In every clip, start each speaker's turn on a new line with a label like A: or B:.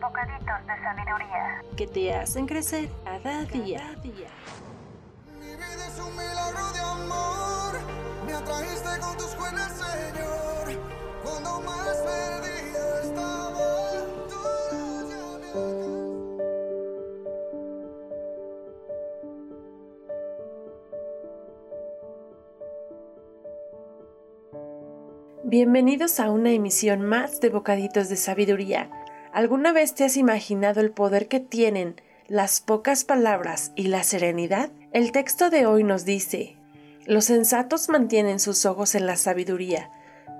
A: Bocaditos de sabiduría.
B: que te hacen crecer cada día.
C: Mi vida es un milagro de amor. Me atrajiste con tus buenas, Señor. Cuando más perdida estaba.
B: Bienvenidos a una emisión más de Bocaditos de Sabiduría. ¿Alguna vez te has imaginado el poder que tienen las pocas palabras y la serenidad? El texto de hoy nos dice, los sensatos mantienen sus ojos en la sabiduría,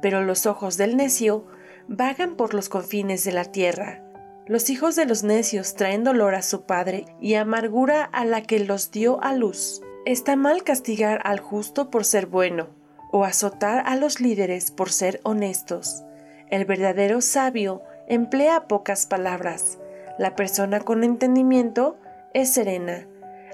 B: pero los ojos del necio vagan por los confines de la tierra. Los hijos de los necios traen dolor a su padre y amargura a la que los dio a luz. Está mal castigar al justo por ser bueno, o azotar a los líderes por ser honestos. El verdadero sabio emplea pocas palabras. La persona con entendimiento es serena.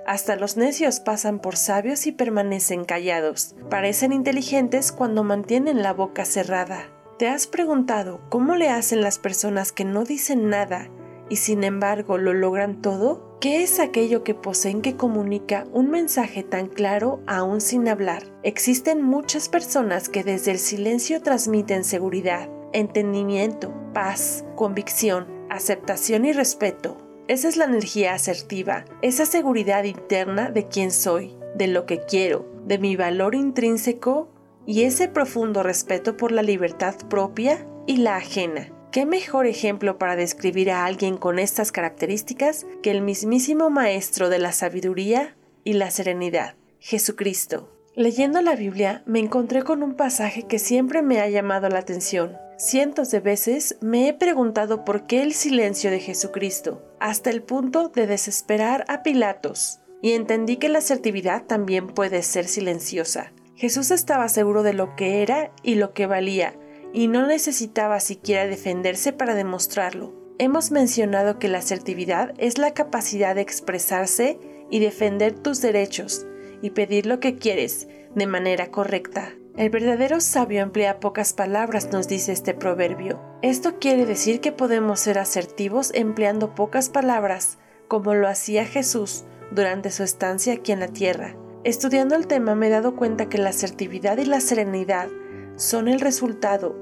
B: Hasta los necios pasan por sabios y permanecen callados. Parecen inteligentes cuando mantienen la boca cerrada. ¿Te has preguntado cómo le hacen las personas que no dicen nada y sin embargo lo logran todo? ¿Qué es aquello que poseen que comunica un mensaje tan claro aún sin hablar? Existen muchas personas que desde el silencio transmiten seguridad, entendimiento, paz, convicción, aceptación y respeto. Esa es la energía asertiva, esa seguridad interna de quién soy, de lo que quiero, de mi valor intrínseco y ese profundo respeto por la libertad propia y la ajena. ¿Qué mejor ejemplo para describir a alguien con estas características que el mismísimo Maestro de la sabiduría y la serenidad, Jesucristo? Leyendo la Biblia me encontré con un pasaje que siempre me ha llamado la atención. Cientos de veces me he preguntado por qué el silencio de Jesucristo, hasta el punto de desesperar a Pilatos, y entendí que la asertividad también puede ser silenciosa. Jesús estaba seguro de lo que era y lo que valía, y no necesitaba siquiera defenderse para demostrarlo. Hemos mencionado que la asertividad es la capacidad de expresarse y defender tus derechos y pedir lo que quieres de manera correcta. El verdadero sabio emplea pocas palabras, nos dice este proverbio. Esto quiere decir que podemos ser asertivos empleando pocas palabras, como lo hacía Jesús durante su estancia aquí en la tierra. Estudiando el tema me he dado cuenta que la asertividad y la serenidad son el resultado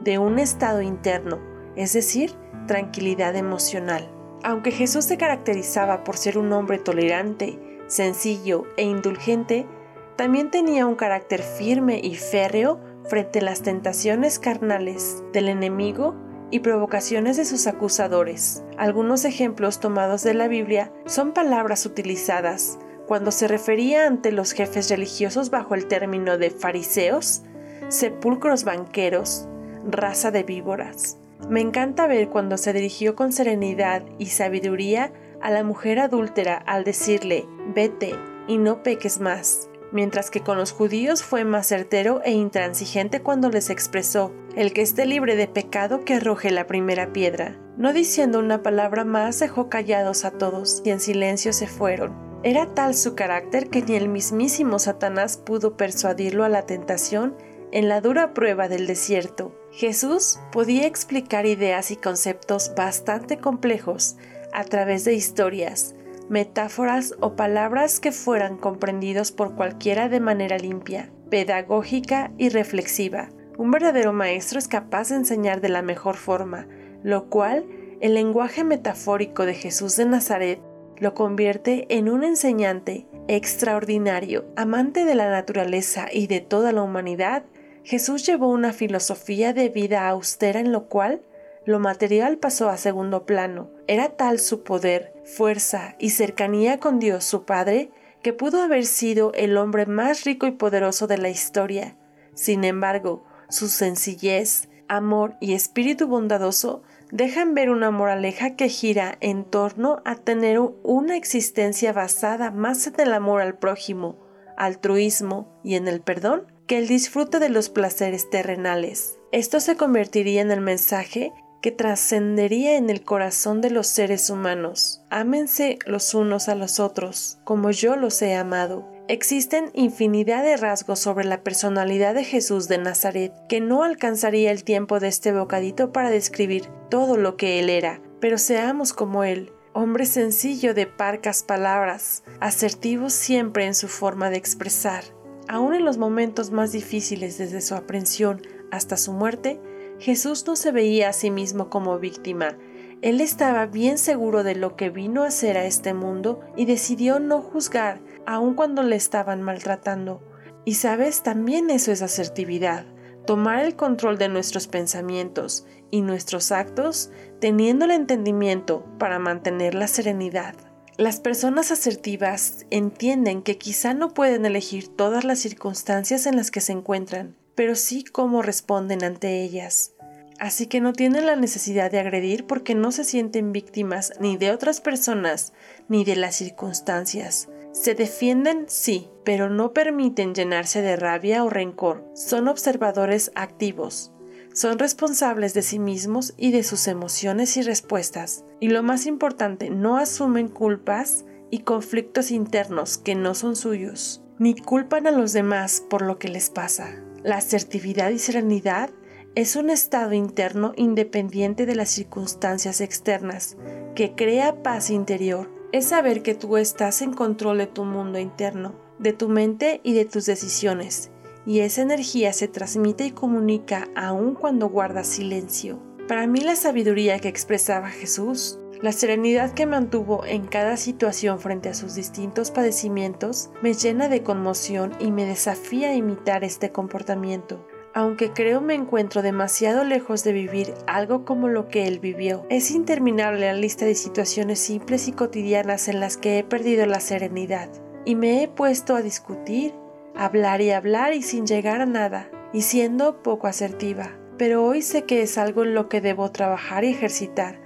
B: de un estado interno, es decir, tranquilidad emocional. Aunque Jesús se caracterizaba por ser un hombre tolerante, sencillo e indulgente, también tenía un carácter firme y férreo frente a las tentaciones carnales del enemigo y provocaciones de sus acusadores. Algunos ejemplos tomados de la Biblia son palabras utilizadas cuando se refería ante los jefes religiosos bajo el término de fariseos, sepulcros banqueros, raza de víboras. Me encanta ver cuando se dirigió con serenidad y sabiduría a la mujer adúltera al decirle, vete y no peques más, mientras que con los judíos fue más certero e intransigente cuando les expresó, el que esté libre de pecado que arroje la primera piedra. No diciendo una palabra más dejó callados a todos y en silencio se fueron. Era tal su carácter que ni el mismísimo Satanás pudo persuadirlo a la tentación en la dura prueba del desierto. Jesús podía explicar ideas y conceptos bastante complejos a través de historias, metáforas o palabras que fueran comprendidos por cualquiera de manera limpia, pedagógica y reflexiva. Un verdadero maestro es capaz de enseñar de la mejor forma, lo cual el lenguaje metafórico de Jesús de Nazaret lo convierte en un enseñante extraordinario, amante de la naturaleza y de toda la humanidad, Jesús llevó una filosofía de vida austera en lo cual lo material pasó a segundo plano. Era tal su poder, fuerza y cercanía con Dios su Padre que pudo haber sido el hombre más rico y poderoso de la historia. Sin embargo, su sencillez, amor y espíritu bondadoso dejan ver una moraleja que gira en torno a tener una existencia basada más en el amor al prójimo, altruismo y en el perdón que el disfrute de los placeres terrenales. Esto se convertiría en el mensaje que trascendería en el corazón de los seres humanos. Ámense los unos a los otros, como yo los he amado. Existen infinidad de rasgos sobre la personalidad de Jesús de Nazaret que no alcanzaría el tiempo de este bocadito para describir todo lo que él era, pero seamos como él, hombre sencillo de parcas palabras, asertivo siempre en su forma de expresar. Aún en los momentos más difíciles desde su aprehensión hasta su muerte, Jesús no se veía a sí mismo como víctima. Él estaba bien seguro de lo que vino a hacer a este mundo y decidió no juzgar, aun cuando le estaban maltratando. Y sabes, también eso es asertividad, tomar el control de nuestros pensamientos y nuestros actos, teniendo el entendimiento para mantener la serenidad. Las personas asertivas entienden que quizá no pueden elegir todas las circunstancias en las que se encuentran, pero sí cómo responden ante ellas. Así que no tienen la necesidad de agredir porque no se sienten víctimas ni de otras personas ni de las circunstancias. Se defienden, sí, pero no permiten llenarse de rabia o rencor. Son observadores activos. Son responsables de sí mismos y de sus emociones y respuestas. Y lo más importante, no asumen culpas y conflictos internos que no son suyos, ni culpan a los demás por lo que les pasa. La asertividad y serenidad es un estado interno independiente de las circunstancias externas, que crea paz interior. Es saber que tú estás en control de tu mundo interno, de tu mente y de tus decisiones, y esa energía se transmite y comunica aun cuando guardas silencio. Para mí la sabiduría que expresaba Jesús la serenidad que mantuvo en cada situación frente a sus distintos padecimientos me llena de conmoción y me desafía a imitar este comportamiento. Aunque creo me encuentro demasiado lejos de vivir algo como lo que él vivió, es interminable la lista de situaciones simples y cotidianas en las que he perdido la serenidad y me he puesto a discutir, hablar y hablar y sin llegar a nada, y siendo poco asertiva. Pero hoy sé que es algo en lo que debo trabajar y ejercitar,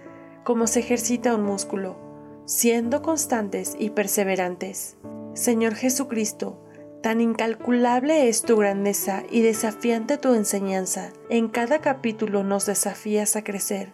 B: como se ejercita un músculo, siendo constantes y perseverantes. Señor Jesucristo, tan incalculable es tu grandeza y desafiante tu enseñanza. En cada capítulo nos desafías a crecer.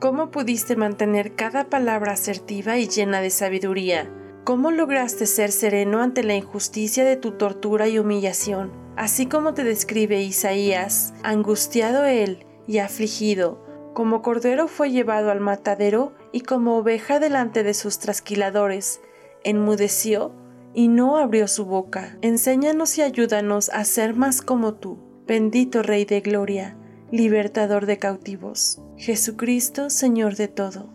B: ¿Cómo pudiste mantener cada palabra asertiva y llena de sabiduría? ¿Cómo lograste ser sereno ante la injusticia de tu tortura y humillación? Así como te describe Isaías, angustiado él y afligido, como cordero fue llevado al matadero y como oveja delante de sus trasquiladores, enmudeció y no abrió su boca. Enséñanos y ayúdanos a ser más como tú, bendito Rey de Gloria, libertador de cautivos, Jesucristo, Señor de todo.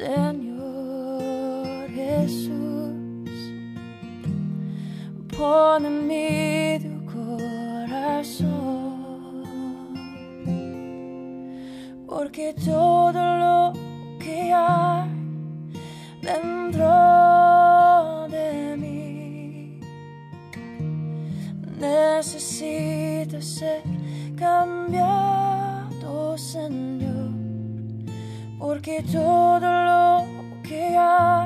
D: Señor Jesús pon en mi corazón, porque todo lo que hay dentro de mí necesita ser cambiado, Señor, porque todo lo que hay